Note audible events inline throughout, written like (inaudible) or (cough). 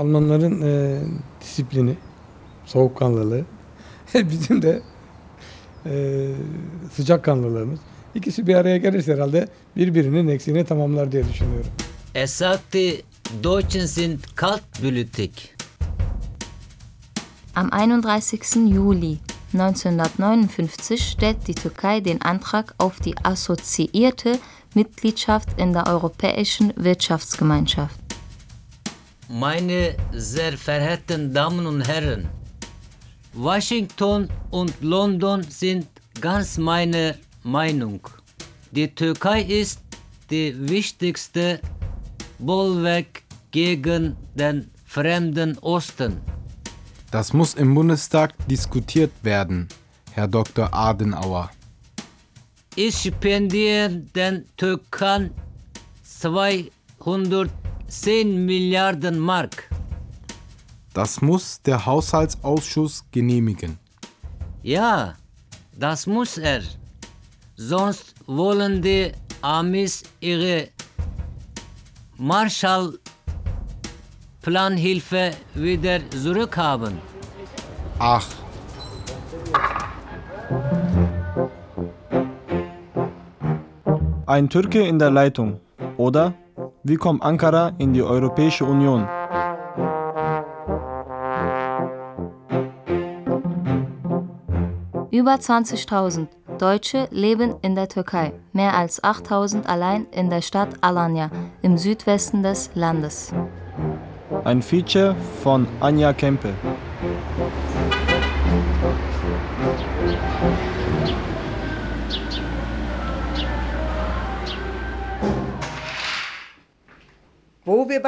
Almanların e, disiplini, soğukkanlılığı, (laughs) bizim de e, sıcakkanlılığımız. İkisi bir araya gelirse herhalde birbirinin eksiğini tamamlar diye düşünüyorum. Er sagte, Deutschen sind kaltblütig. Am 31. Juli 1959 stellt die Türkei den Antrag auf die assoziierte Mitgliedschaft in der Europäischen Wirtschaftsgemeinschaft. Meine sehr verehrten Damen und Herren, Washington und London sind ganz meiner Meinung. Die Türkei ist die wichtigste Bollwerk gegen den fremden Osten. Das muss im Bundestag diskutiert werden, Herr Dr. Adenauer. Ich spendiere den Türken 210 Milliarden Mark. Das muss der Haushaltsausschuss genehmigen. Ja, das muss er. Sonst wollen die Amis ihre Marshall-Planhilfe wieder zurückhaben. Ach, Ein Türke in der Leitung. Oder wie kommt Ankara in die Europäische Union? Über 20.000 Deutsche leben in der Türkei, mehr als 8.000 allein in der Stadt Alanya im Südwesten des Landes. Ein Feature von Anja Kempe.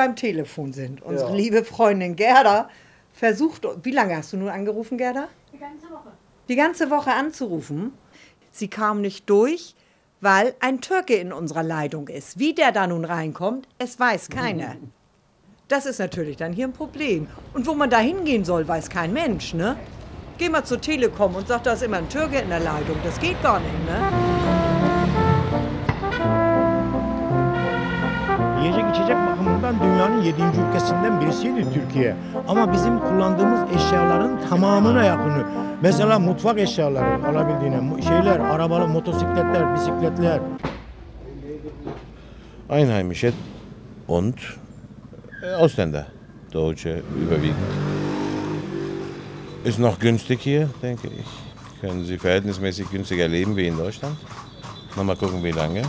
Beim Telefon sind. Unsere liebe Freundin Gerda versucht, wie lange hast du nun angerufen, Gerda? Die ganze Woche. Die ganze Woche anzurufen. Sie kam nicht durch, weil ein Türke in unserer Leitung ist. Wie der da nun reinkommt, es weiß keiner. Das ist natürlich dann hier ein Problem. Und wo man da hingehen soll, weiß kein Mensch, ne? Geh mal zur Telekom und sag, da ist immer ein Türke in der Leitung. Das geht gar nicht, ne? Yiyecek içecek bakımından dünyanın 7. ülkesinden birisiydi Türkiye. Ama bizim kullandığımız eşyaların tamamına yakını. Mesela mutfak eşyaları alabildiğine, şeyler, arabalı motosikletler, bisikletler. Einheimische und äh, Ausländer, Deutsche überwiegend. Ist noch günstig hier, denke ich. Können Sie verhältnismäßig günstiger leben wie in Deutschland. Mal gucken, wie lange.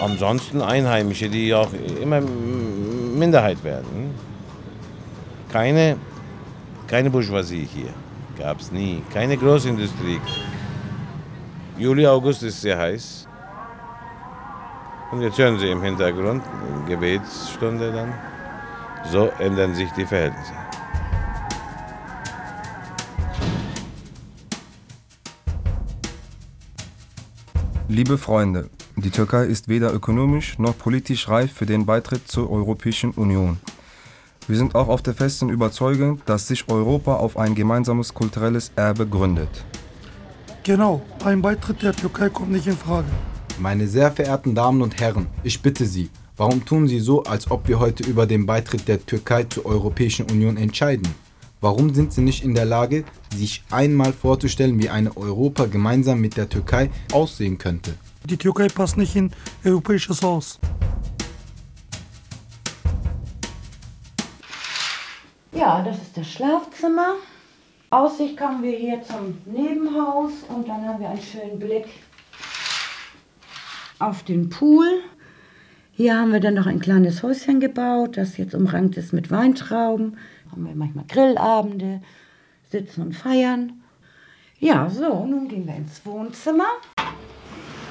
Ansonsten Einheimische, die auch immer Minderheit werden. Keine, keine Bourgeoisie hier. Gab es nie. Keine Großindustrie. Juli, August ist sehr heiß. Und jetzt hören Sie im Hintergrund, Gebetsstunde dann. So ändern sich die Verhältnisse. Liebe Freunde, die Türkei ist weder ökonomisch noch politisch reif für den Beitritt zur Europäischen Union. Wir sind auch auf der festen Überzeugung, dass sich Europa auf ein gemeinsames kulturelles Erbe gründet. Genau, ein Beitritt der Türkei kommt nicht in Frage. Meine sehr verehrten Damen und Herren, ich bitte Sie, warum tun Sie so, als ob wir heute über den Beitritt der Türkei zur Europäischen Union entscheiden? Warum sind Sie nicht in der Lage, sich einmal vorzustellen, wie eine Europa gemeinsam mit der Türkei aussehen könnte? Die Türkei passt nicht in europäisches Haus. Ja, das ist das Schlafzimmer. Aussicht kommen wir hier zum Nebenhaus und dann haben wir einen schönen Blick auf den Pool. Hier haben wir dann noch ein kleines Häuschen gebaut, das jetzt umrankt ist mit Weintrauben. Haben wir manchmal Grillabende, sitzen und feiern. Ja, so, nun gehen wir ins Wohnzimmer.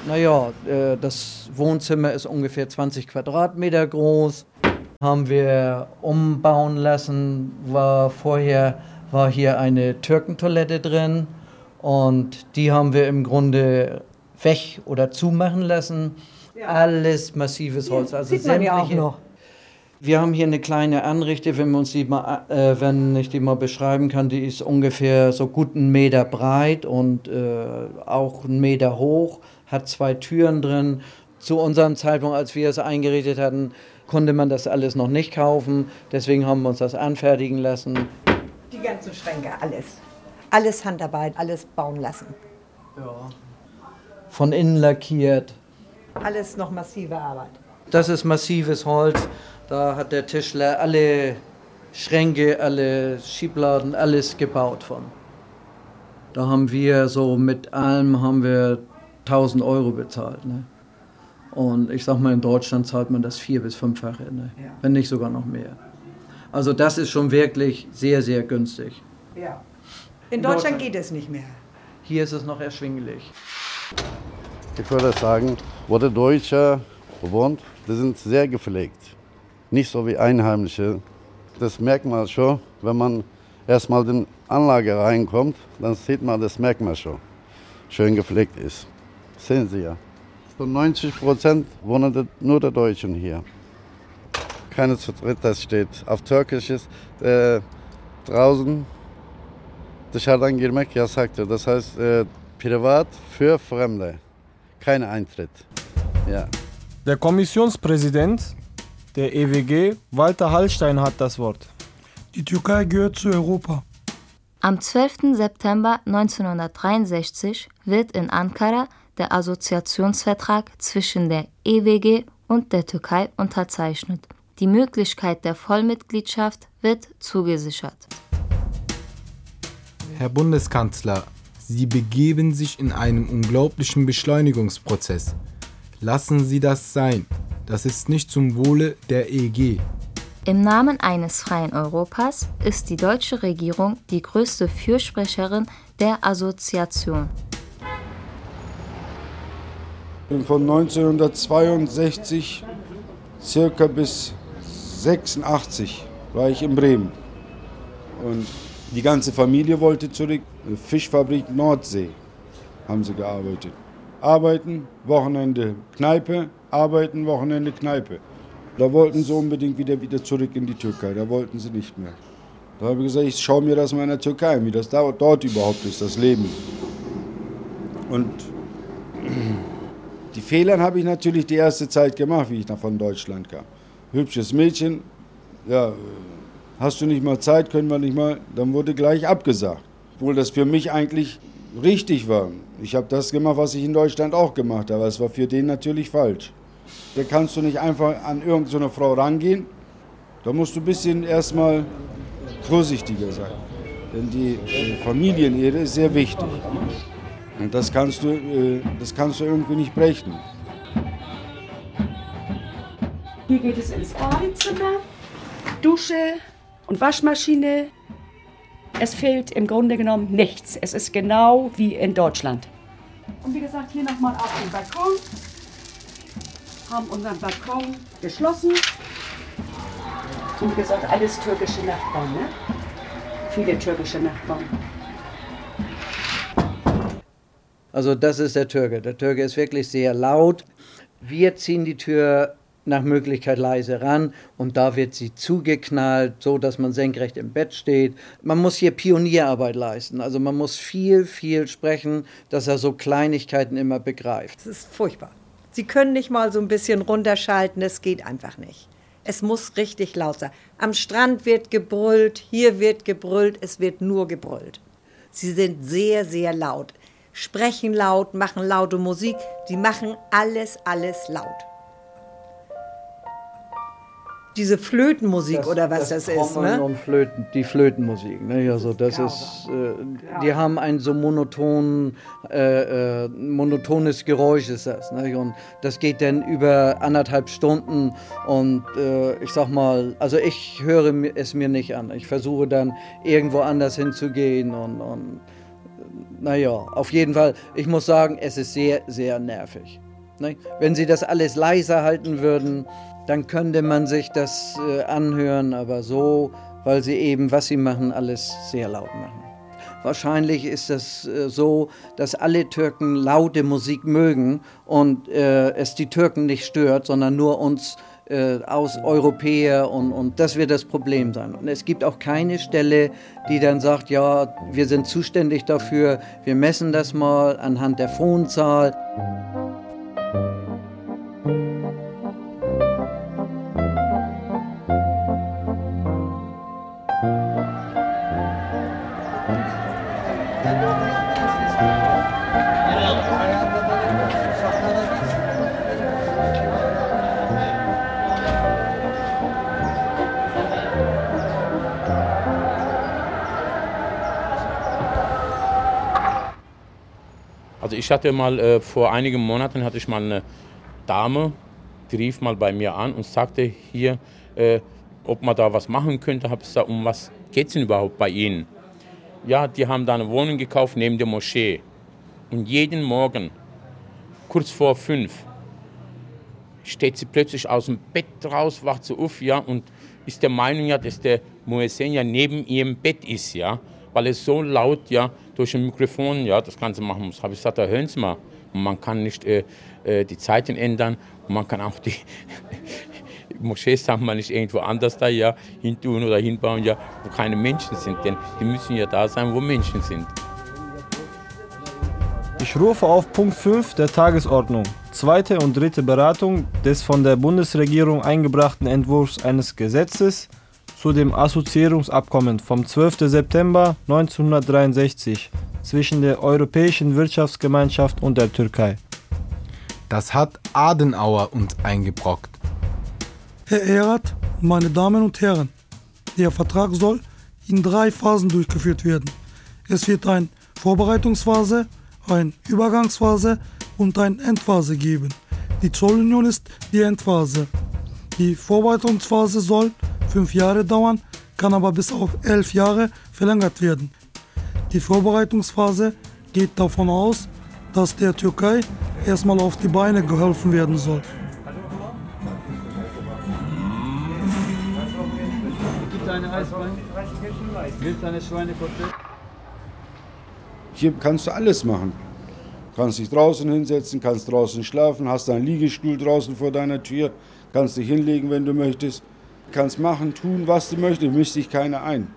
Naja, äh, das Wohnzimmer ist ungefähr 20 Quadratmeter groß. Haben wir umbauen lassen. War vorher war hier eine Türkentoilette drin und die haben wir im Grunde weg oder zumachen lassen. Alles massives Holz. Also sieht man ja auch noch. Wir haben hier eine kleine Anrichte, wenn, uns die mal, äh, wenn ich die mal beschreiben kann, die ist ungefähr so gut einen Meter breit und äh, auch einen Meter hoch, hat zwei Türen drin. Zu unserem Zeitpunkt, als wir es eingerichtet hatten, konnte man das alles noch nicht kaufen. Deswegen haben wir uns das anfertigen lassen. Die ganzen Schränke, alles. Alles Handarbeit, alles bauen lassen. Ja. Von innen lackiert. Alles noch massive Arbeit. Das ist massives Holz. Da hat der Tischler alle Schränke, alle Schiebladen, alles gebaut von. Da haben wir so mit allem haben wir 1000 Euro bezahlt. Ne? Und ich sag mal, in Deutschland zahlt man das vier- bis fünffache, ne? Ja. wenn nicht sogar noch mehr. Also das ist schon wirklich sehr, sehr günstig. Ja. In Deutschland geht es nicht mehr. Hier ist es noch erschwinglich. Ich würde sagen, wo der Deutsche wohnt, die sind sehr gepflegt. Nicht so wie Einheimische. Das merkt man schon, wenn man erstmal in die Anlage reinkommt, dann sieht man, das merkt man schon. Schön gepflegt ist. Sehen Sie ja. So 90 Prozent wohnen nur der Deutschen hier. Keines Vertritt, das steht auf Türkisches äh, draußen. Dışarıdan girmek yasaktır. Das heißt, äh, privat für Fremde. Kein Eintritt. Ja. Der Kommissionspräsident der EWG, Walter Hallstein, hat das Wort. Die Türkei gehört zu Europa. Am 12. September 1963 wird in Ankara der Assoziationsvertrag zwischen der EWG und der Türkei unterzeichnet. Die Möglichkeit der Vollmitgliedschaft wird zugesichert. Herr Bundeskanzler, Sie begeben sich in einen unglaublichen Beschleunigungsprozess. Lassen Sie das sein. Das ist nicht zum Wohle der EG. Im Namen eines freien Europas ist die deutsche Regierung die größte Fürsprecherin der Assoziation. Von 1962 circa bis 86 war ich in Bremen. Und die ganze Familie wollte zurück. Fischfabrik Nordsee haben sie gearbeitet. Arbeiten, Wochenende Kneipe, arbeiten, Wochenende Kneipe. Da wollten sie unbedingt wieder, wieder zurück in die Türkei. Da wollten sie nicht mehr. Da habe ich gesagt, ich schaue mir das mal in der Türkei an, wie das da, dort überhaupt ist, das Leben. Und die Fehler habe ich natürlich die erste Zeit gemacht, wie ich nach von Deutschland kam. Hübsches Mädchen, ja, hast du nicht mal Zeit, können wir nicht mal, dann wurde gleich abgesagt. Obwohl das für mich eigentlich richtig war. Ich habe das gemacht, was ich in Deutschland auch gemacht habe, es war für den natürlich falsch. Da kannst du nicht einfach an irgendeine Frau rangehen, da musst du ein bisschen erstmal vorsichtiger sein. Denn die Familienehre ist sehr wichtig. Und das kannst du, äh, das kannst du irgendwie nicht brechen. Hier geht es ins Badezimmer, Dusche und Waschmaschine. Es fehlt im Grunde genommen nichts. Es ist genau wie in Deutschland. Und wie gesagt, hier nochmal auf den Balkon. Haben unseren Balkon geschlossen. Und wie gesagt, alles türkische Nachbarn, ne? Viele türkische Nachbarn. Also das ist der Türke. Der Türke ist wirklich sehr laut. Wir ziehen die Tür nach Möglichkeit leise ran und da wird sie zugeknallt, so dass man senkrecht im Bett steht. Man muss hier Pionierarbeit leisten. Also man muss viel, viel sprechen, dass er so Kleinigkeiten immer begreift. Das ist furchtbar. Sie können nicht mal so ein bisschen runterschalten, es geht einfach nicht. Es muss richtig laut sein. Am Strand wird gebrüllt, hier wird gebrüllt, es wird nur gebrüllt. Sie sind sehr, sehr laut. Sprechen laut, machen laute Musik. Sie machen alles, alles laut. Diese Flötenmusik oder was das, ist, Trommeln ne? und Flöten, die Flötenmusik. Ne? Also das ist, äh, die haben ein so monoton, äh, äh, monotones Geräusch ist das. Ne? Und das geht dann über anderthalb Stunden und äh, ich sag mal, also ich höre es mir nicht an. Ich versuche dann irgendwo anders hinzugehen und, und naja, auf jeden Fall, ich muss sagen, es ist sehr, sehr nervig. Ne? Wenn sie das alles leiser halten würden, dann könnte man sich das äh, anhören, aber so, weil sie eben, was sie machen, alles sehr laut machen. Wahrscheinlich ist es äh, so, dass alle Türken laute Musik mögen und äh, es die Türken nicht stört, sondern nur uns äh, aus Europäer und, und das wird das Problem sein. Und es gibt auch keine Stelle, die dann sagt, ja, wir sind zuständig dafür, wir messen das mal anhand der Phonzahl. Also ich hatte mal äh, vor einigen Monaten hatte ich mal eine Dame, die rief mal bei mir an und sagte hier, äh, ob man da was machen könnte. Habe ich gesagt, um was geht es denn überhaupt bei Ihnen? Ja, die haben da eine Wohnung gekauft neben der Moschee. Und jeden Morgen, kurz vor fünf, steht sie plötzlich aus dem Bett raus, wacht sie auf, ja, und ist der Meinung, ja, dass der Muezzin ja neben ihrem Bett ist, ja, weil es so laut, ja, durch ein Mikrofon, ja, das Ganze machen muss. Habe ich gesagt, da hören Sie mal. Und man kann nicht äh, äh, die Zeiten ändern und man kann auch die (laughs) Moschees, sagen wir nicht irgendwo anders da, ja, hintun oder hinbauen, ja, wo keine Menschen sind, denn die müssen ja da sein, wo Menschen sind. Ich rufe auf Punkt 5 der Tagesordnung, zweite und dritte Beratung des von der Bundesregierung eingebrachten Entwurfs eines Gesetzes zu dem Assoziierungsabkommen vom 12. September 1963 zwischen der Europäischen Wirtschaftsgemeinschaft und der Türkei. Das hat Adenauer uns eingebrockt. Herr Erath, meine Damen und Herren, der Vertrag soll in drei Phasen durchgeführt werden. Es wird eine Vorbereitungsphase, eine Übergangsphase und eine Endphase geben. Die Zollunion ist die Endphase. Die Vorbereitungsphase soll fünf Jahre dauern, kann aber bis auf elf Jahre verlängert werden. Die Vorbereitungsphase geht davon aus, dass der Türkei erstmal auf die Beine geholfen werden soll. Gibt eine Eisbein? Willst eine Schweinekotelett? Hier kannst du alles machen. Kannst dich draußen hinsetzen, kannst draußen schlafen, hast einen Liegestuhl draußen vor deiner Tür, kannst dich hinlegen, wenn du möchtest. Kannst machen, tun, was du möchtest, mischt sich keiner ein.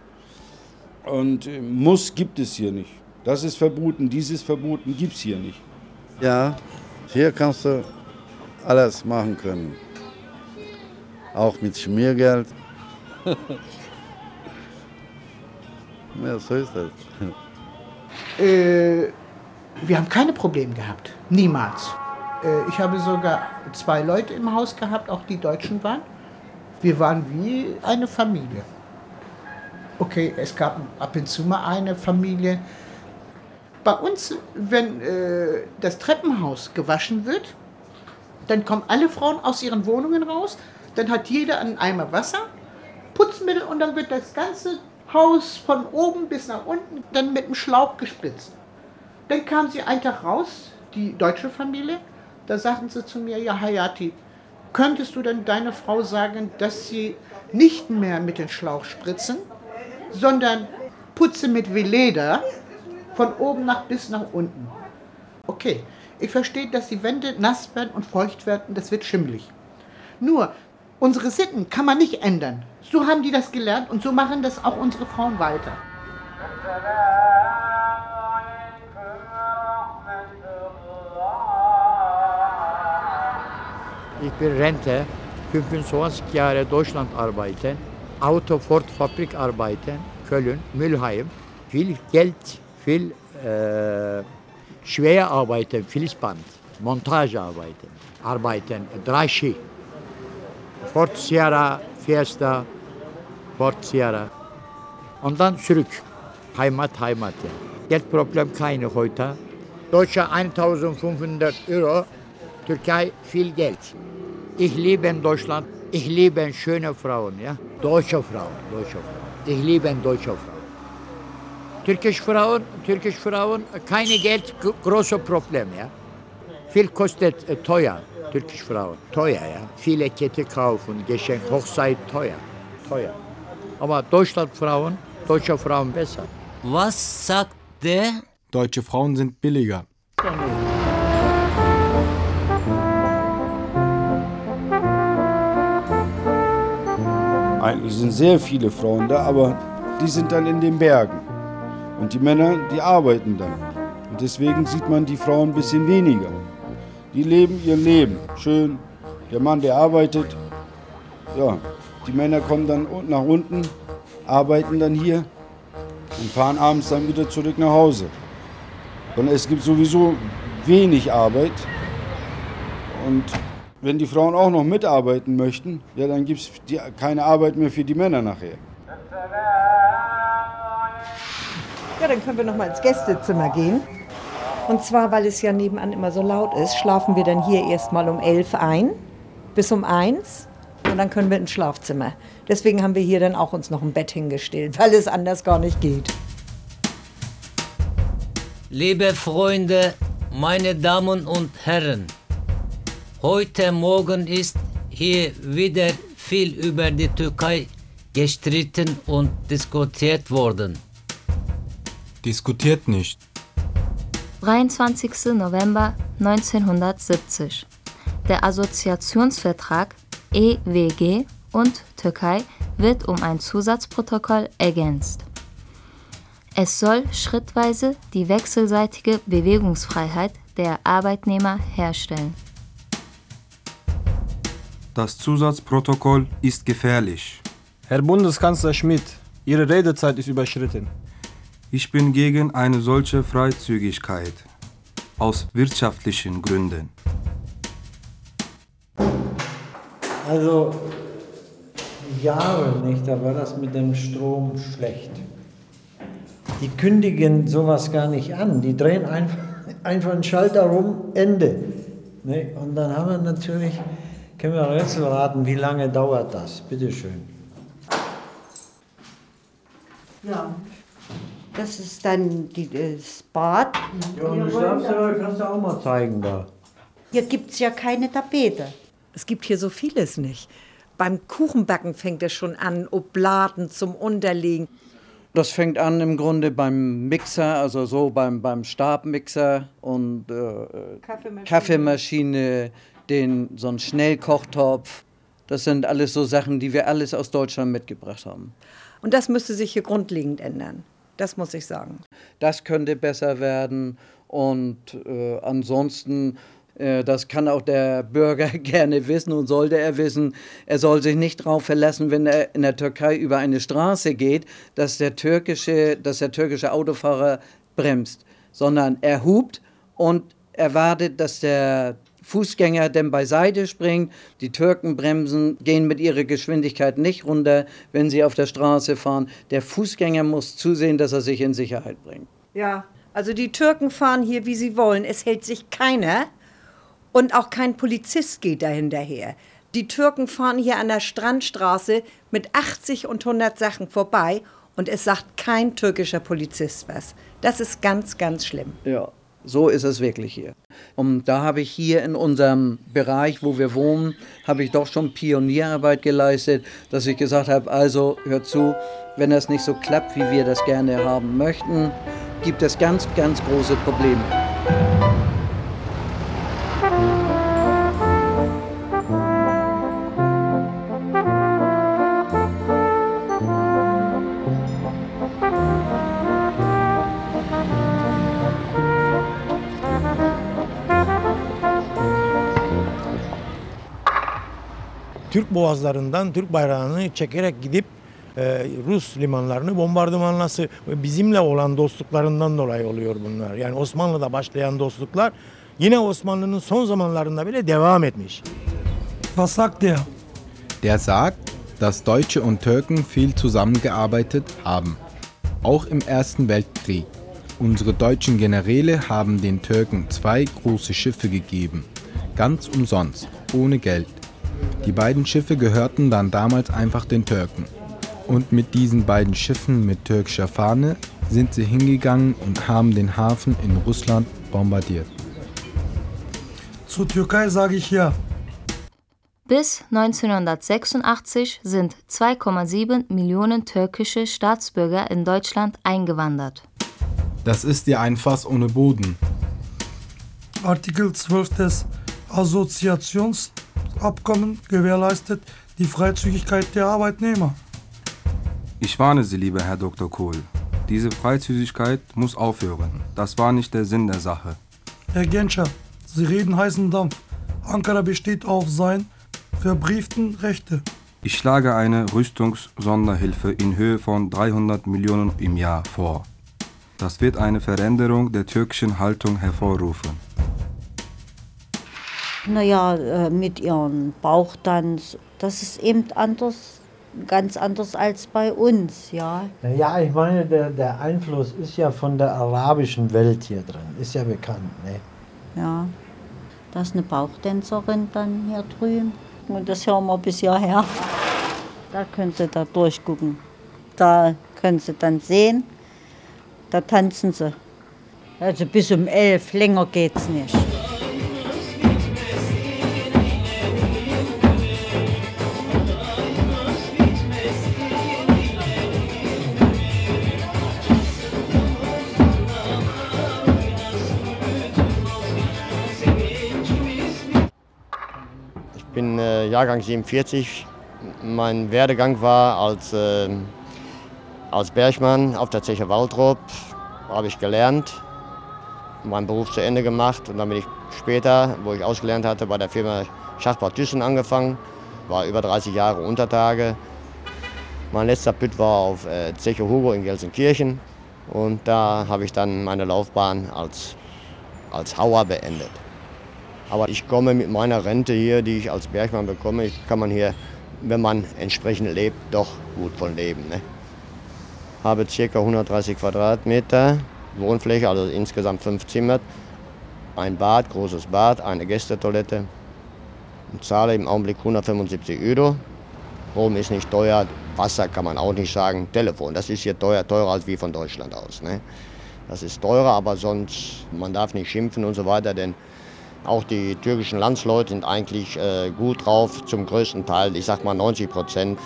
Und äh, muss gibt es hier nicht. Das ist verboten, dieses verboten gibt es hier nicht. Ja, hier kannst du alles machen können. Auch mit Schmiergeld. (laughs) ja, so ist das. Äh, wir haben keine Probleme gehabt. Niemals. Äh, ich habe sogar zwei Leute im Haus gehabt, auch die Deutschen waren. Wir waren wie eine Familie. Okay, es gab ab und zu mal eine Familie. Bei uns, wenn äh, das Treppenhaus gewaschen wird, dann kommen alle Frauen aus ihren Wohnungen raus, dann hat jeder einen Eimer Wasser, Putzmittel und dann wird das ganze Haus von oben bis nach unten dann mit dem Schlauch gespritzt. Dann kam sie einen Tag raus, die deutsche Familie, da sagten sie zu mir, ja Hayati, könntest du denn deiner Frau sagen, dass sie nicht mehr mit dem Schlauch spritzen, sondern putze mit Veleda von oben nach bis nach unten. Okay, ich verstehe, dass die Wände nass werden und feucht werden, das wird schimmelig. Nur, unsere Sitten kann man nicht ändern. So haben die das gelernt und so machen das auch unsere Frauen weiter. Ich bin Rente, 25 Jahre Deutschland arbeiten, Autoford-Fabrik arbeiten, Köln, Mülheim. Viel Geld, viel äh, schwer arbeiten, Fließband, Montagearbeiten, arbeiten, drei Ski. Ford Sierra, Fiesta, Ford Sierra. Und dann zurück. Heimat, Heimat. Ja. Geldproblem keine heute. Deutsche 1500 Euro, Türkei viel Geld. Ich liebe Deutschland, ich liebe schöne Frauen, ja. Deutsche Frauen, deutsche Frauen. Ich liebe deutsche Frauen. Türkische Frauen, türkische Frauen, keine Geld, große Problem, ja. Viel kostet äh, teuer, türkische Frauen, teuer, ja. Viele Kette kaufen, Geschenk, Hochzeit, teuer, teuer. Aber Deutschland Frauen, deutsche Frauen besser. Was sagt der? Deutsche Frauen sind billiger. Eigentlich sind sehr viele Frauen da, aber die sind dann in den Bergen. Und die Männer, die arbeiten dann. Und deswegen sieht man die Frauen ein bisschen weniger. Die leben ihr Leben. Schön. Der Mann, der arbeitet. Ja, die Männer kommen dann nach unten, arbeiten dann hier und fahren abends dann wieder zurück nach Hause. Und es gibt sowieso wenig Arbeit. Und wenn die Frauen auch noch mitarbeiten möchten, ja, dann gibt es keine Arbeit mehr für die Männer nachher. Ja, dann können wir noch mal ins Gästezimmer gehen. Und zwar, weil es ja nebenan immer so laut ist, schlafen wir dann hier erstmal um elf ein, bis um eins. Und dann können wir ins Schlafzimmer. Deswegen haben wir hier dann auch uns noch ein Bett hingestellt, weil es anders gar nicht geht. Liebe Freunde, meine Damen und Herren, heute Morgen ist hier wieder viel über die Türkei gestritten und diskutiert worden. Diskutiert nicht. 23. November 1970. Der Assoziationsvertrag EWG und Türkei wird um ein Zusatzprotokoll ergänzt. Es soll schrittweise die wechselseitige Bewegungsfreiheit der Arbeitnehmer herstellen. Das Zusatzprotokoll ist gefährlich. Herr Bundeskanzler Schmidt, Ihre Redezeit ist überschritten. Ich bin gegen eine solche Freizügigkeit. Aus wirtschaftlichen Gründen. Also Jahre nicht, da war das mit dem Strom schlecht. Die kündigen sowas gar nicht an. Die drehen einfach, (laughs) einfach einen Schalter rum, Ende. Ne? Und dann haben wir natürlich, können wir Rätsel raten, wie lange dauert das? Bitte schön. Ja. Das ist dann die, das Bad. Ja, und das Schlafzimmer kannst du auch mal zeigen da. Hier gibt es ja keine Tapete. Es gibt hier so vieles nicht. Beim Kuchenbacken fängt es schon an, Obladen zum Unterlegen. Das fängt an im Grunde beim Mixer, also so beim, beim Stabmixer und äh, Kaffeemaschine. Kaffeemaschine, den, so ein Schnellkochtopf. Das sind alles so Sachen, die wir alles aus Deutschland mitgebracht haben. Und das müsste sich hier grundlegend ändern. Das muss ich sagen. Das könnte besser werden und äh, ansonsten, äh, das kann auch der Bürger (laughs) gerne wissen und sollte er wissen, er soll sich nicht darauf verlassen, wenn er in der Türkei über eine Straße geht, dass der türkische, dass der türkische Autofahrer bremst, sondern er hupt und erwartet, dass der Fußgänger dann beiseite springt. Die Türken bremsen, gehen mit ihrer Geschwindigkeit nicht runter, wenn sie auf der Straße fahren. Der Fußgänger muss zusehen, dass er sich in Sicherheit bringt. Ja, also die Türken fahren hier, wie sie wollen. Es hält sich keiner und auch kein Polizist geht da hinterher. Die Türken fahren hier an der Strandstraße mit 80 und 100 Sachen vorbei und es sagt kein türkischer Polizist was. Das ist ganz, ganz schlimm. Ja, so ist es wirklich hier. Und da habe ich hier in unserem Bereich, wo wir wohnen, habe ich doch schon Pionierarbeit geleistet, dass ich gesagt habe, also hört zu, wenn das nicht so klappt, wie wir das gerne haben möchten, gibt es ganz, ganz große Probleme. Türk boğazlarından Türk bayrağını çekerek gidip e, Rus limanlarını bombardımanlası bizimle olan dostluklarından dolayı oluyor bunlar. Yani Osmanlı'da başlayan dostluklar yine Osmanlı'nın son zamanlarında bile devam etmiş. Was sagt der? Der sagt, dass Deutsche und Türken viel zusammengearbeitet haben. Auch im Ersten Weltkrieg. Unsere deutschen Generäle haben den Türken zwei große Schiffe gegeben. Ganz umsonst, ohne Geld. Die beiden Schiffe gehörten dann damals einfach den Türken. Und mit diesen beiden Schiffen mit türkischer Fahne sind sie hingegangen und haben den Hafen in Russland bombardiert. Zur Türkei sage ich ja. Bis 1986 sind 2,7 Millionen türkische Staatsbürger in Deutschland eingewandert. Das ist ja ein Fass ohne Boden. Artikel 12 des Assoziationsabkommens gewährleistet die Freizügigkeit der Arbeitnehmer. Ich warne Sie, lieber Herr Dr. Kohl. Diese Freizügigkeit muss aufhören. Das war nicht der Sinn der Sache. Herr Genscher, Sie reden heißen Dampf. Ankara besteht auf sein verbrieften Rechte. Ich schlage eine Rüstungssonderhilfe in Höhe von 300 Millionen im Jahr vor. Das wird eine Veränderung der türkischen Haltung hervorrufen. Naja, äh, mit ihrem Bauchtanz, das ist eben anders ganz anders als bei uns, ja. Ja, ich meine, der, der Einfluss ist ja von der arabischen Welt hier drin, ist ja bekannt. Ne? Ja, da ist eine Bauchtänzerin dann hier drüben. Und das hören wir bis hierher. Da können Sie da durchgucken. Da können Sie dann sehen, da tanzen sie. Also bis um elf, länger geht's nicht. Jahrgang 47. Mein Werdegang war als, äh, als Bergmann auf der Zeche Waldrop. Habe ich gelernt, meinen Beruf zu Ende gemacht und dann bin ich später, wo ich ausgelernt hatte, bei der Firma Schachtbau Thyssen angefangen. War über 30 Jahre Untertage. Mein letzter Püt war auf äh, Zeche Hugo in Gelsenkirchen und da habe ich dann meine Laufbahn als, als Hauer beendet. Aber ich komme mit meiner Rente hier, die ich als Bergmann bekomme, kann man hier, wenn man entsprechend lebt, doch gut von leben. Ne? Habe ca. 130 Quadratmeter Wohnfläche, also insgesamt fünf Zimmer, ein Bad, großes Bad, eine Gästetoilette und zahle im Augenblick 175 Euro. Strom ist nicht teuer, Wasser kann man auch nicht sagen, Telefon, das ist hier teuer, teurer als wie von Deutschland aus. Ne? Das ist teurer, aber sonst, man darf nicht schimpfen und so weiter, denn auch die türkischen Landsleute sind eigentlich äh, gut drauf, zum größten Teil, ich sag mal 90 Prozent,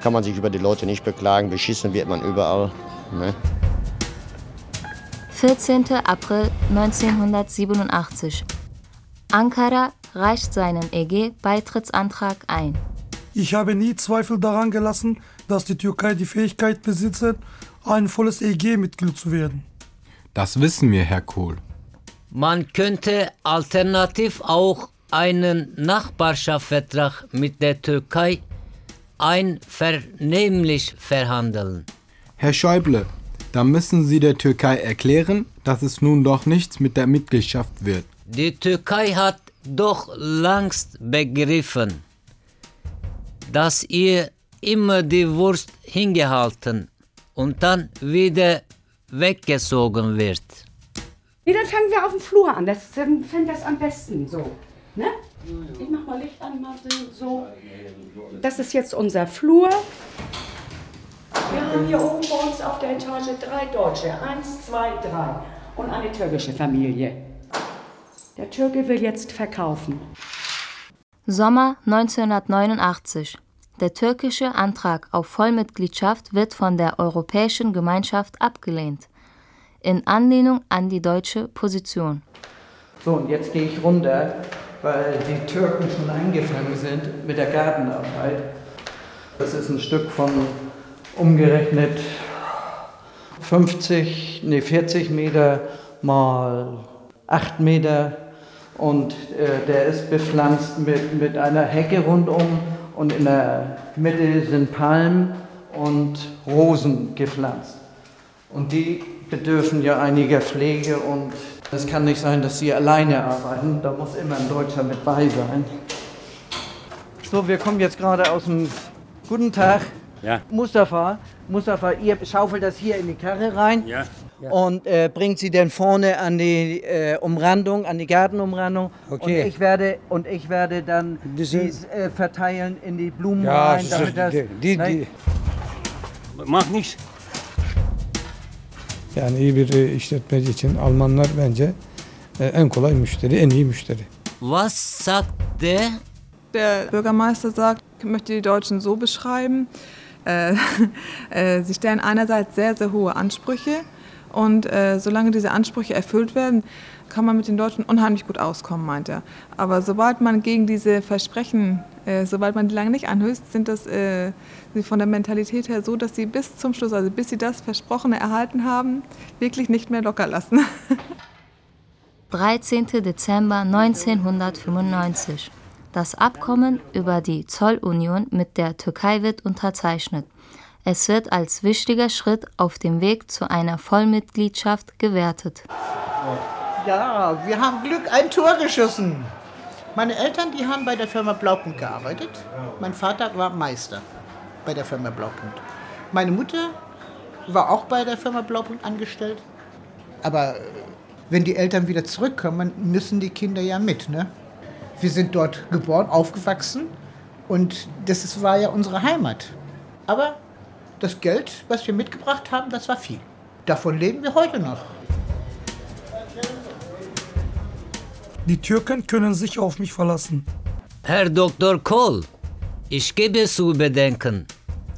kann man sich über die Leute nicht beklagen, beschissen wird man überall. Ne? 14. April 1987. Ankara reicht seinen EG-Beitrittsantrag ein. Ich habe nie Zweifel daran gelassen, dass die Türkei die Fähigkeit besitzt, ein volles EG-Mitglied zu werden. Das wissen wir, Herr Kohl. Man könnte alternativ auch einen Nachbarschaftsvertrag mit der Türkei einvernehmlich verhandeln. Herr Schäuble, da müssen Sie der Türkei erklären, dass es nun doch nichts mit der Mitgliedschaft wird. Die Türkei hat doch längst begriffen, dass ihr immer die Wurst hingehalten und dann wieder weggesogen wird. Nee, dann fangen wir auf dem Flur an. Das, dann fängt das am besten so. Ne? Ich mach mal Licht an, mal so. Das ist jetzt unser Flur. Wir haben hier oben bei uns auf der Etage drei Deutsche. Eins, zwei, drei. Und eine türkische Familie. Der Türke will jetzt verkaufen. Sommer 1989. Der türkische Antrag auf Vollmitgliedschaft wird von der Europäischen Gemeinschaft abgelehnt. In Anlehnung an die deutsche Position. So, und jetzt gehe ich runter, weil die Türken schon eingefangen sind mit der Gartenarbeit. Das ist ein Stück von umgerechnet 50, nee 40 Meter mal 8 Meter und äh, der ist bepflanzt mit, mit einer Hecke rundum und in der Mitte sind Palmen und Rosen gepflanzt. Und die bedürfen ja einiger Pflege und es kann nicht sein, dass sie alleine arbeiten. Da muss immer ein Deutscher mit bei sein. So, wir kommen jetzt gerade aus dem Guten Tag. Ja. Mustafa, Mustafa, ihr schaufelt das hier in die Karre rein Ja. und äh, bringt sie dann vorne an die äh, Umrandung, an die Gartenumrandung. Okay. Und ich werde und ich werde dann Diese- dies äh, verteilen in die Blumen Ja, rein, das damit ist- das. die- Nein, die- Mach nichts. Yani iyi bir e, işletmeci için Almanlar bence e, en kolay müşteri, en iyi müşteri. Was sagt der? Der Bürgermeister sagt, ich möchte die Deutschen so beschreiben, äh, (laughs) äh, sie stellen einerseits sehr, sehr hohe Ansprüche und äh, solange diese Ansprüche erfüllt werden, kann man mit den Deutschen unheimlich gut auskommen, meint er. Aber sobald man gegen diese Versprechen, äh, sobald man die lange nicht anhößt, sind das äh, sie von der Mentalität her so, dass sie bis zum Schluss, also bis sie das Versprochene erhalten haben, wirklich nicht mehr locker lassen. (laughs) 13. Dezember 1995. Das Abkommen über die Zollunion mit der Türkei wird unterzeichnet. Es wird als wichtiger Schritt auf dem Weg zu einer Vollmitgliedschaft gewertet. Ja, wir haben Glück, ein Tor geschossen. Meine Eltern, die haben bei der Firma Blaupunkt gearbeitet. Mein Vater war Meister. bei der Firma Blaupunkt. Meine Mutter war auch bei der Firma Blaupunkt angestellt. Aber äh, wenn die Eltern wieder zurückkommen, müssen die Kinder ja mit. Ne? Wir sind dort geboren, aufgewachsen und das war ja unsere Heimat. Aber das Geld, was wir mitgebracht haben, das war viel. Davon leben wir heute noch. Die Türken können sich auf mich verlassen. Herr Dr. Kohl, ich gebe zu bedenken,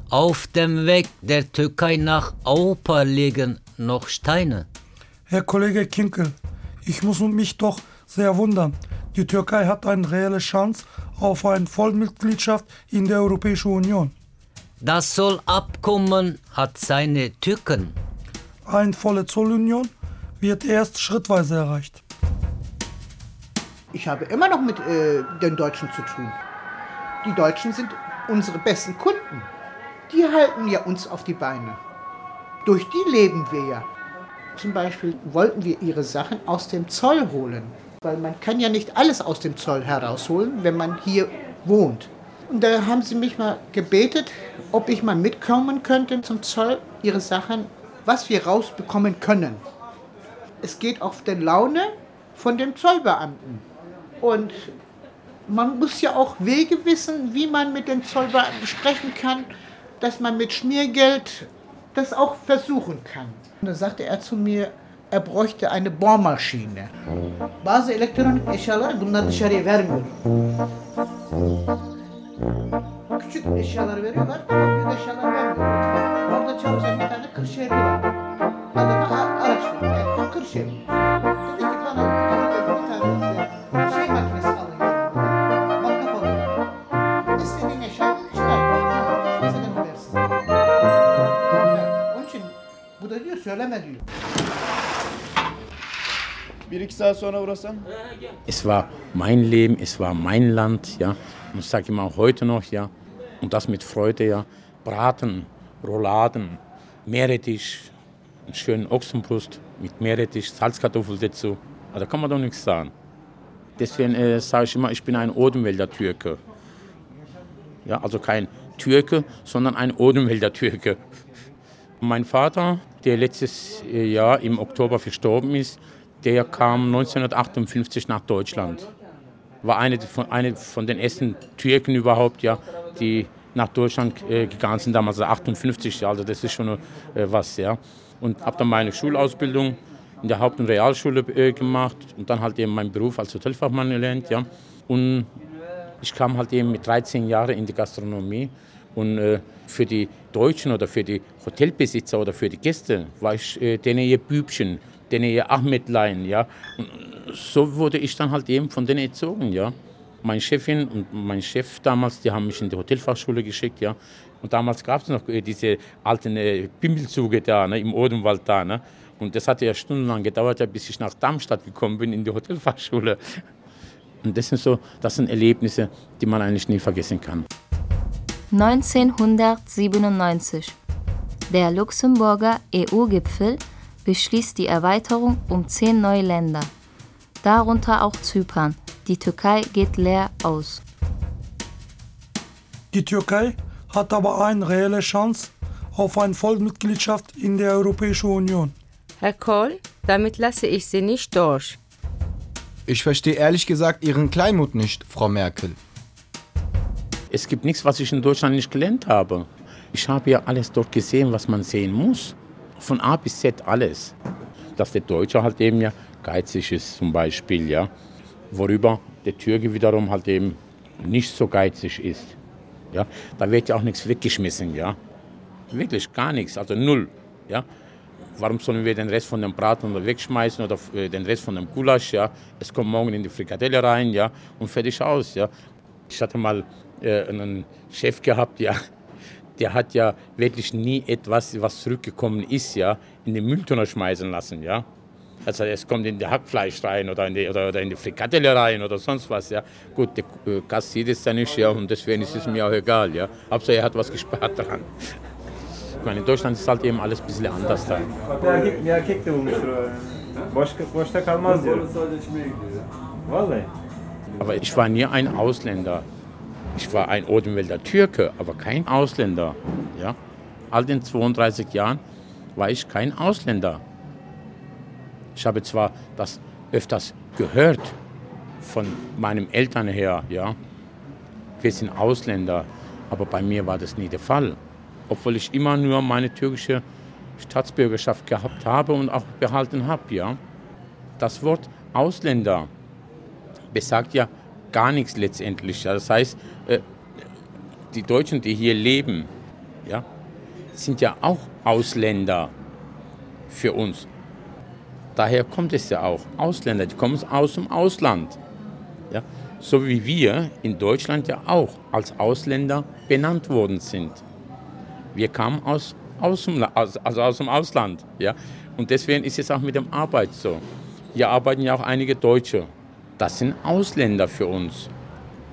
auf dem Weg der Türkei nach Europa liegen noch Steine. Herr Kollege Kinkel, ich muss mich doch sehr wundern. Die Türkei hat eine reelle Chance auf eine Vollmitgliedschaft in der Europäischen Union. Das Zollabkommen hat seine Tücken. Eine volle Zollunion wird erst schrittweise erreicht. Ich habe immer noch mit äh, den Deutschen zu tun. Die Deutschen sind unsere besten Kunden. Die halten ja uns auf die Beine. Durch die leben wir ja. Zum Beispiel wollten wir ihre Sachen aus dem Zoll holen. Weil man kann ja nicht alles aus dem Zoll herausholen, wenn man hier wohnt. Und da haben sie mich mal gebetet, ob ich mal mitkommen könnte zum Zoll, ihre Sachen, was wir rausbekommen können. Es geht auf die Laune von dem Zollbeamten. Und man muss ja auch Wege wissen, wie man mit den Zollbeamten sprechen kann, dass man mit Schmiergeld das auch versuchen kann. Und da sagte er zu mir, er bräuchte eine Bohrmaschine. Bazı elektronik eşyalar bunlar dışarıya vermiyor. Küçük eşyalar veriyorlar ama büyük eşyalar vermiyorlar. Orada çalışan bir tane Kırşehirli var. Adama a- araştırdım. Evet, Kırşehirli. Dedi ki bana bir tane şey makinesi alın yanına. Matkap alın. İstediğin eşyayı çıkar. Kimseden versin. Evet, Onun için bu da diyor söyleme diyor. Bir iki saat sonra uğrasan. Es war mein Leben, es war mein Land, ja. Und ich sage immer heute noch, ja. Und das mit Freude, ja. Braten, Rouladen, Meerrettich, einen schönen Ochsenbrust mit Meerrettich, Salzkartoffel dazu. Also da kann man doch nichts sagen. Deswegen äh, sage ich immer, ich bin ein Odenwälder Türke. Ja, also kein Türke, sondern ein Odenwälder Türke. (laughs) Mein Vater, der letztes äh, Jahr im Oktober verstorben ist, der kam 1958 nach Deutschland. War eine von, eine von den ersten Türken überhaupt, ja, die nach Deutschland äh, gegangen sind, damals 58, also das ist schon äh, was, ja. Und habe dann meine Schulausbildung in der Haupt- und Realschule äh, gemacht und dann halt eben meinen Beruf als Hotelfachmann gelernt, ja. Und ich kam halt eben mit 13 Jahren in die Gastronomie und äh, für die Deutschen oder für die Hotelbesitzer oder für die Gäste war ich äh, denen ihr Bübchen, denen ihr Ahmedlein, ja. So wurde ich dann halt eben von denen erzogen, ja. Meine Chefin und mein Chef damals, die haben mich in die Hotelfachschule geschickt, ja. Und damals gab es noch äh, diese alten äh, Bimmelzüge da, ne, im Odenwald da, ne. Und das hatte ja stundenlang gedauert, ja, bis ich nach Darmstadt gekommen bin in die Hotelfachschule. Und das sind so, das sind Erlebnisse, die man eigentlich nie vergessen kann. 1997. Der Luxemburger EU-Gipfel beschließt die Erweiterung um zehn neue Länder, darunter auch Zypern. Die Türkei geht leer aus. Die Türkei hat aber eine reelle Chance auf eine Vollmitgliedschaft in der Europäischen Union. Herr Kohl, damit lasse ich Sie nicht durch. Ich verstehe ehrlich gesagt Ihren Kleinmut nicht, Frau Merkel. Es gibt nichts, was ich in Deutschland nicht gelernt habe. Ich habe ja alles dort gesehen, was man sehen muss. Von A bis Z alles. Dass der Deutsche halt eben ja geizig ist zum Beispiel, ja. Worüber der Türke wiederum halt eben nicht so geizig ist. Ja. Da wird ja auch nichts weggeschmissen, ja. Wirklich gar nichts, also null, ja. Warum sollen wir den Rest von dem Braten wegschmeißen oder äh, den Rest von dem Gulasch, ja. Es kommt morgen in die Frikadelle rein, ja, und fertig aus, ja. Ich hatte mal äh, einen Chef gehabt, ja, der hat ja wirklich nie etwas, was zurückgekommen ist, ja, in den Mülltonner schmeißen lassen, ja. Also es kommt in die Hackfleisch rein oder in die, oder, oder in die Frikadelle rein oder sonst was, ja. Gut, der äh, Gast sieht es dann nicht, ja, und deswegen ist es mir auch egal, ja. Hauptsache er hat was gespart dran. Ich meine, in Deutschland ist halt eben alles ein bisschen anders da. Bir erkek, bir erkek de bulmuştur o. Boş, boşta kalmaz diyor. Vallahi. Aber ich war nie ein Ausländer. Ich war ein Odenwälder Türke, aber kein Ausländer. Ja? All den 32 Jahren war ich kein Ausländer. Ich habe zwar das öfters gehört von meinen Eltern her, ja, wir sind Ausländer, aber bei mir war das nie der Fall. Obwohl ich immer nur meine türkische Staatsbürgerschaft gehabt habe und auch behalten habe, ja. Das Wort Ausländer besagt ja gar nichts letztendlich. Das heißt, äh, die Deutschen, die hier leben, ja, sind ja auch Ausländer für uns. Daher kommt es ja auch. Ausländer, die kommen aus dem Ausland. Ja? So wie wir in Deutschland ja auch als Ausländer benannt worden sind. Wir kamen aus, aus, dem, also aus dem Ausland. Ja? Und deswegen ist es auch mit dem Arbeit so. Hier arbeiten ja auch einige Deutsche. Das sind Ausländer für uns.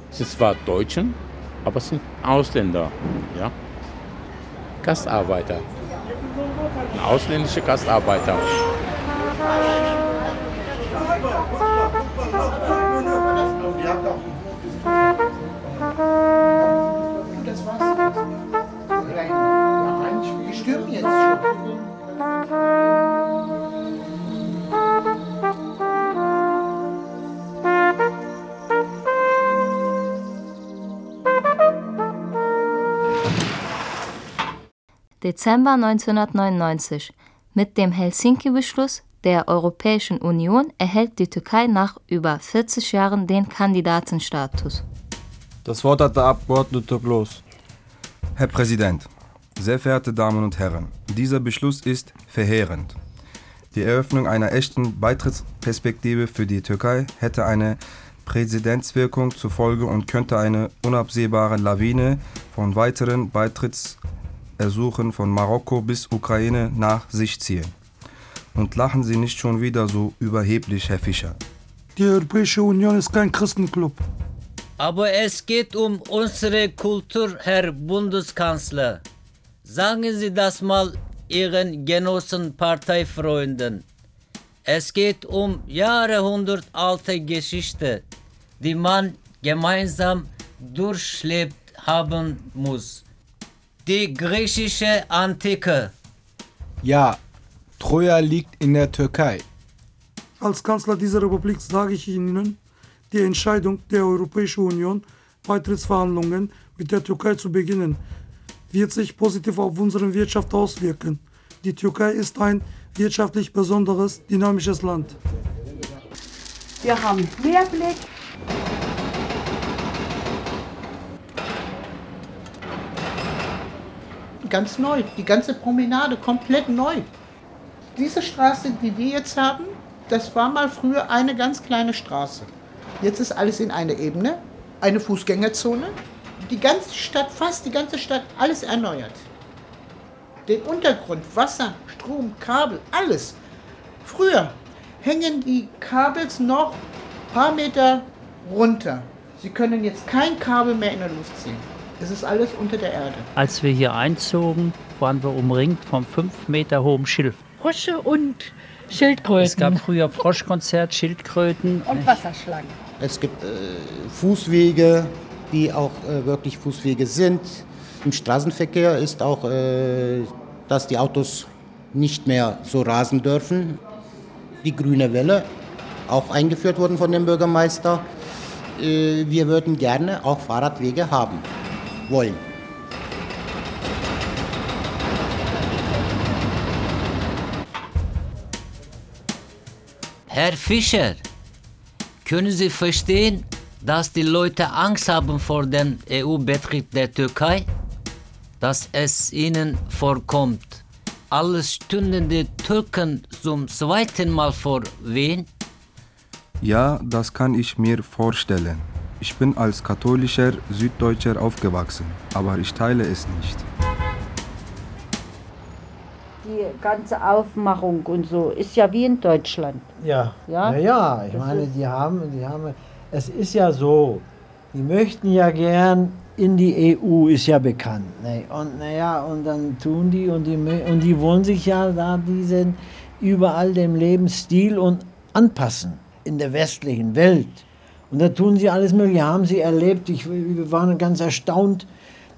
Es sind zwar Deutschen, aber es sind Ausländer. Ja? Gastarbeiter. Ein ausländischer Gastarbeiter. Das war's. Wir stürmen jetzt schon. Dezember 1999. Mit dem Helsinki-Beschluss der Europäischen Union erhält die Türkei nach über 40 Jahren den Kandidatenstatus. Das Wort hat der Abgeordnete Bloß. Herr Präsident, sehr verehrte Damen und Herren, dieser Beschluss ist verheerend. Die Eröffnung einer echten Beitrittsperspektive für die Türkei hätte eine Präzedenzwirkung zur Folge und könnte eine unabsehbare Lawine von weiteren Beitrittsersuchen von Marokko bis Ukraine nach sich ziehen. Und lachen Sie nicht schon wieder so überheblich, Herr Fischer. Die Europäische Union ist kein Christenclub. Aber es geht um unsere Kultur, Herr Bundeskanzler. Sagen Sie das mal Ihren Genossen Parteifreunden. Es geht um jahrhundertalte Geschichte, die man gemeinsam durchlebt haben muss. Die griechische Antike. Ja, Troja liegt in der Türkei. Als Kanzler dieser Republik sage ich Ihnen, die Entscheidung der Europäischen Union, Beitrittsverhandlungen mit der Türkei zu beginnen, wird sich positiv auf unsere Wirtschaft auswirken. Die Türkei ist ein wirtschaftlich besonderes, dynamisches Land. Wir haben Mehrblick. Ganz neu. Die ganze Promenade komplett neu. Diese Straße, die wir jetzt haben, das war mal früher eine ganz kleine Straße. Jetzt ist alles in einer Ebene, eine Fußgängerzone. Die ganze Stadt, fast die ganze Stadt, alles erneuert. Den Untergrund, Wasser, Strom, Kabel, alles. Früher hängen die Kabels noch ein paar Meter runter. Sie können jetzt kein Kabel mehr in der Luft ziehen. Es ist alles unter der Erde. Als wir hier einzogen, waren wir umringt vom fünf Meter hohen Schilf. Frösche und Schildkröten. Es gab früher Froschkonzert, Schildkröten. Und Wasserschlangen. Es gibt äh, Fußwege, die auch äh, wirklich Fußwege sind. Im Straßenverkehr ist auch, äh, dass die Autos nicht mehr so rasen dürfen. Die grüne Welle, auch eingeführt worden von dem Bürgermeister. Äh, wir würden gerne auch Fahrradwege haben wollen. Herr Fischer, können Sie verstehen, dass die Leute Angst haben vor dem EU-Betritt der Türkei? Dass es ihnen vorkommt, alles stündende Türken zum zweiten Mal vor Wien? Ja, das kann ich mir vorstellen. Ich bin als katholischer Süddeutscher aufgewachsen, aber ich teile es nicht. Die ganze Aufmachung und so ist ja wie in Deutschland. Ja, Ja? ja, ja. ich Das meine, die haben, die haben, es ist ja so, die möchten ja gern in die EU, ist ja bekannt. Ne? Und naja, und dann tun die und die und die wollen sich ja da diesen überall dem Lebensstil und anpassen in der westlichen Welt. Und da tun sie alles Mögliche, haben sie erlebt. Ich, wir waren ganz erstaunt.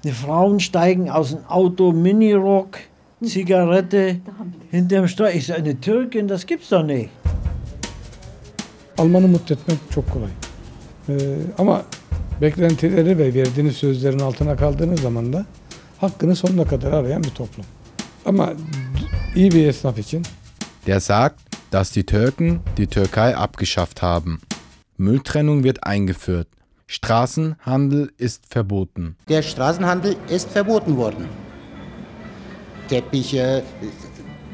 Die Frauen steigen aus dem Auto, Minirock, Zigarette, hinterm Steuer. Ich sage, eine Türkin, das gibt's doch nicht. Alman'ı mutlu etmek çok kolay. Ee, ama beklentileri ve verdiğiniz sözlerin altına kaldığınız zaman da hakkını sonuna kadar arayan bir toplum. Ama iyi bir esnaf için Der sagt, dass die Türken die Türkei abgeschafft haben. Mülltrennung wird eingeführt. Straßenhandel ist verboten. Der Straßenhandel ist verboten worden. Teppiche,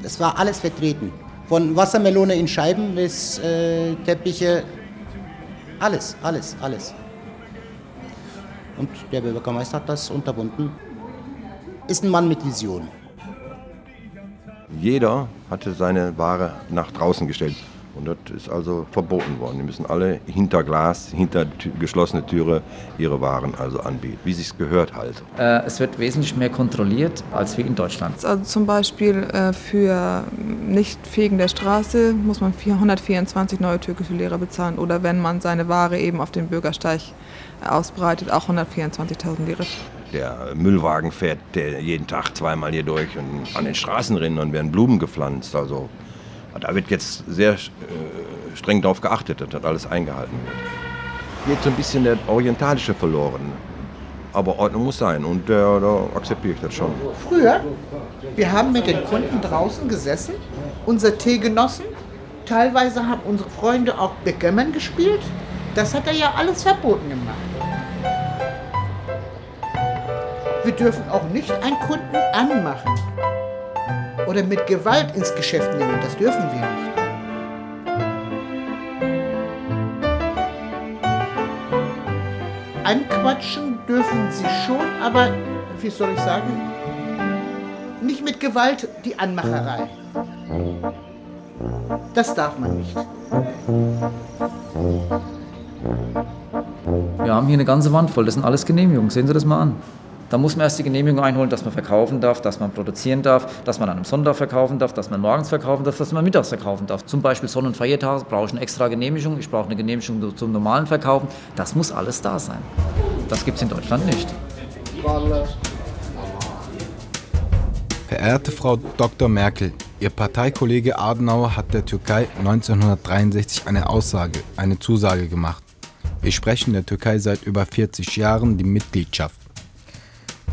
es war alles vertreten. Von Wassermelone in Scheiben bis äh, Teppiche, alles, alles, alles. Und der Bürgermeister hat das unterbunden. Ist ein Mann mit Vision. Jeder hatte seine Ware nach draußen gestellt. Und das ist also verboten worden. Die müssen alle hinter Glas, hinter geschlossene Türe ihre Waren also anbieten, wie sich's gehört halt. Äh, es wird wesentlich mehr kontrolliert als wie in Deutschland. Also zum Beispiel äh, für Nichtfegen der Straße muss man 424 neue türkische Lehrer bezahlen oder wenn man seine Ware eben auf dem Bürgersteig äh, ausbreitet, auch 124.000 Lira. Der Müllwagen fährt der jeden Tag zweimal hier durch und an den Straßenrändern werden Blumen gepflanzt. Also da wird jetzt sehr äh, streng darauf geachtet, dass das alles eingehalten wird. Geht so ein bisschen der Orientalische verloren. Aber Ordnung muss sein und da, da akzeptiere ich das schon. Früher, wir haben mit den Kunden draußen gesessen, unser Tee genossen. Teilweise haben unsere Freunde auch Backgammon gespielt. Das hat er ja alles verboten gemacht. Wir dürfen auch nicht einen Kunden anmachen oder mit Gewalt ins Geschäft nehmen. Das dürfen wir nicht. Anquatschen dürfen sie schon, aber wie soll ich sagen, nicht mit Gewalt die Anmacherei. Das darf man nicht. Wir haben hier eine ganze Wand voll, das sind alles Genehmigungen. Sehen Sie das mal an. Da muss man erst die Genehmigung einholen, dass man verkaufen darf, dass man produzieren darf, dass man an einem Sonntag verkaufen darf, dass man morgens verkaufen darf, dass man mittags verkaufen darf. Zum Beispiel Sonn- und Feiertage brauche ich eine extra Genehmigung, ich brauche eine Genehmigung zum normalen Verkaufen. Das muss alles da sein. Das gibt es in Deutschland nicht. Verehrte Frau Dr. Merkel, Ihr Parteikollege Adenauer hat der Türkei 1963 eine Aussage, eine Zusage gemacht. Wir sprechen der Türkei seit über 40 Jahren die Mitgliedschaft.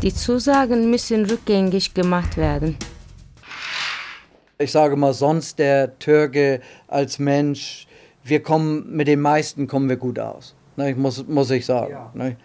Die Zusagen müssen rückgängig gemacht werden. Ich sage mal, sonst der Türke als Mensch, wir kommen, mit den meisten kommen wir gut aus. Ne, muss, muss ich sagen. Ne?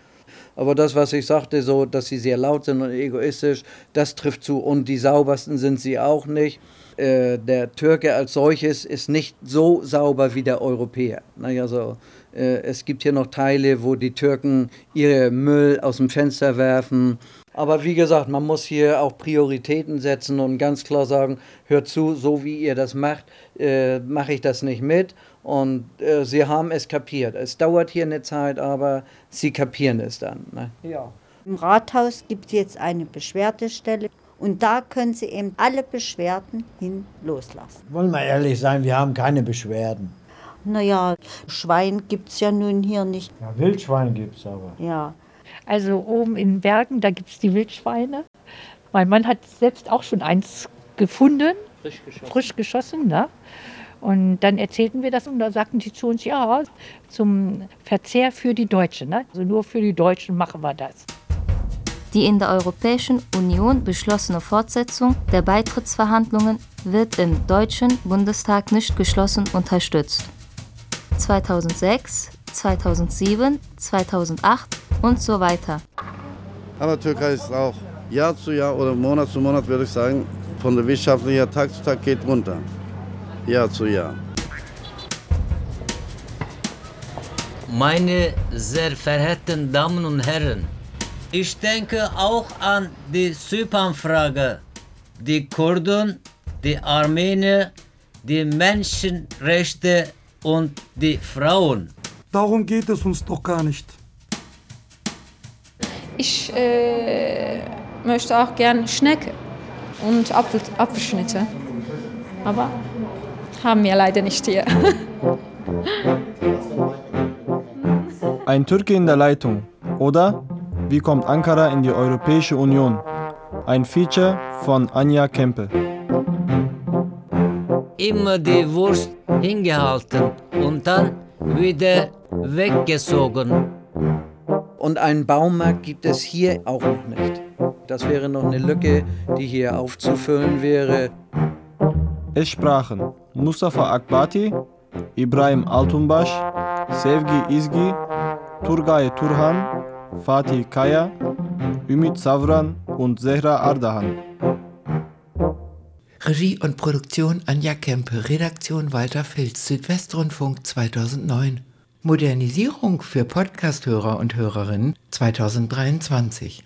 Aber das, was ich sagte, so, dass sie sehr laut sind und egoistisch, das trifft zu. Und die saubersten sind sie auch nicht. Äh, der Türke als solches ist nicht so sauber wie der Europäer. Ne? Also, äh, es gibt hier noch Teile, wo die Türken ihre Müll aus dem Fenster werfen. Aber wie gesagt, man muss hier auch Prioritäten setzen und ganz klar sagen, hört zu, so wie ihr das macht, äh, mache ich das nicht mit. Und äh, sie haben es kapiert. Es dauert hier eine Zeit, aber sie kapieren es dann. Ne? Ja. Im Rathaus gibt es jetzt eine Beschwerdestelle und da können Sie eben alle Beschwerden hin loslassen. Wollen wir ehrlich sein, wir haben keine Beschwerden. Naja, Schwein gibt es ja nun hier nicht. Ja, Wildschwein gibt es aber. Ja. Also oben in Bergen, da gibt es die Wildschweine. Mein Mann hat selbst auch schon eins gefunden, Frisch geschossen. frisch geschossen. Ne? Und dann erzählten wir das und da sagten die zu uns, ja, zum Verzehr für die Deutschen. Ne? Also nur für die Deutschen machen wir das. Die in der Europäischen Union beschlossene Fortsetzung der Beitrittsverhandlungen wird im Deutschen Bundestag nicht geschlossen unterstützt. 2006, 2007, 2008 und so weiter. Aber Türkei ist auch Jahr zu Jahr oder Monat zu Monat, würde ich sagen, von der Wirtschaft her Tag zu Tag geht runter. Jahr zu Jahr. Meine sehr verehrten Damen und Herren, ich denke auch an die Zypernfrage, die Kurden, die Armenier, die Menschenrechte und die Frauen. Darum geht es uns doch gar nicht. Ich äh, möchte auch gern Schnecke und Apfel, Apfelschnitte. Aber haben wir leider nicht hier. (laughs) Ein Türke in der Leitung. Oder Wie kommt Ankara in die Europäische Union? Ein Feature von Anja Kempe. Immer die Wurst hingehalten und dann wieder weggesogen. Und einen Baumarkt gibt es hier auch noch nicht. Das wäre noch eine Lücke, die hier aufzufüllen wäre. Es sprachen Mustafa Akbati, Ibrahim Altunbaş, Sevgi Izgi, Turgay Turhan, Fatih Kaya, Ümit Savran und Zehra Ardahan. Regie und Produktion Anja Kempe, Redaktion Walter Filz, Südwestrundfunk 2009. Modernisierung für Podcasthörer und Hörerinnen 2023.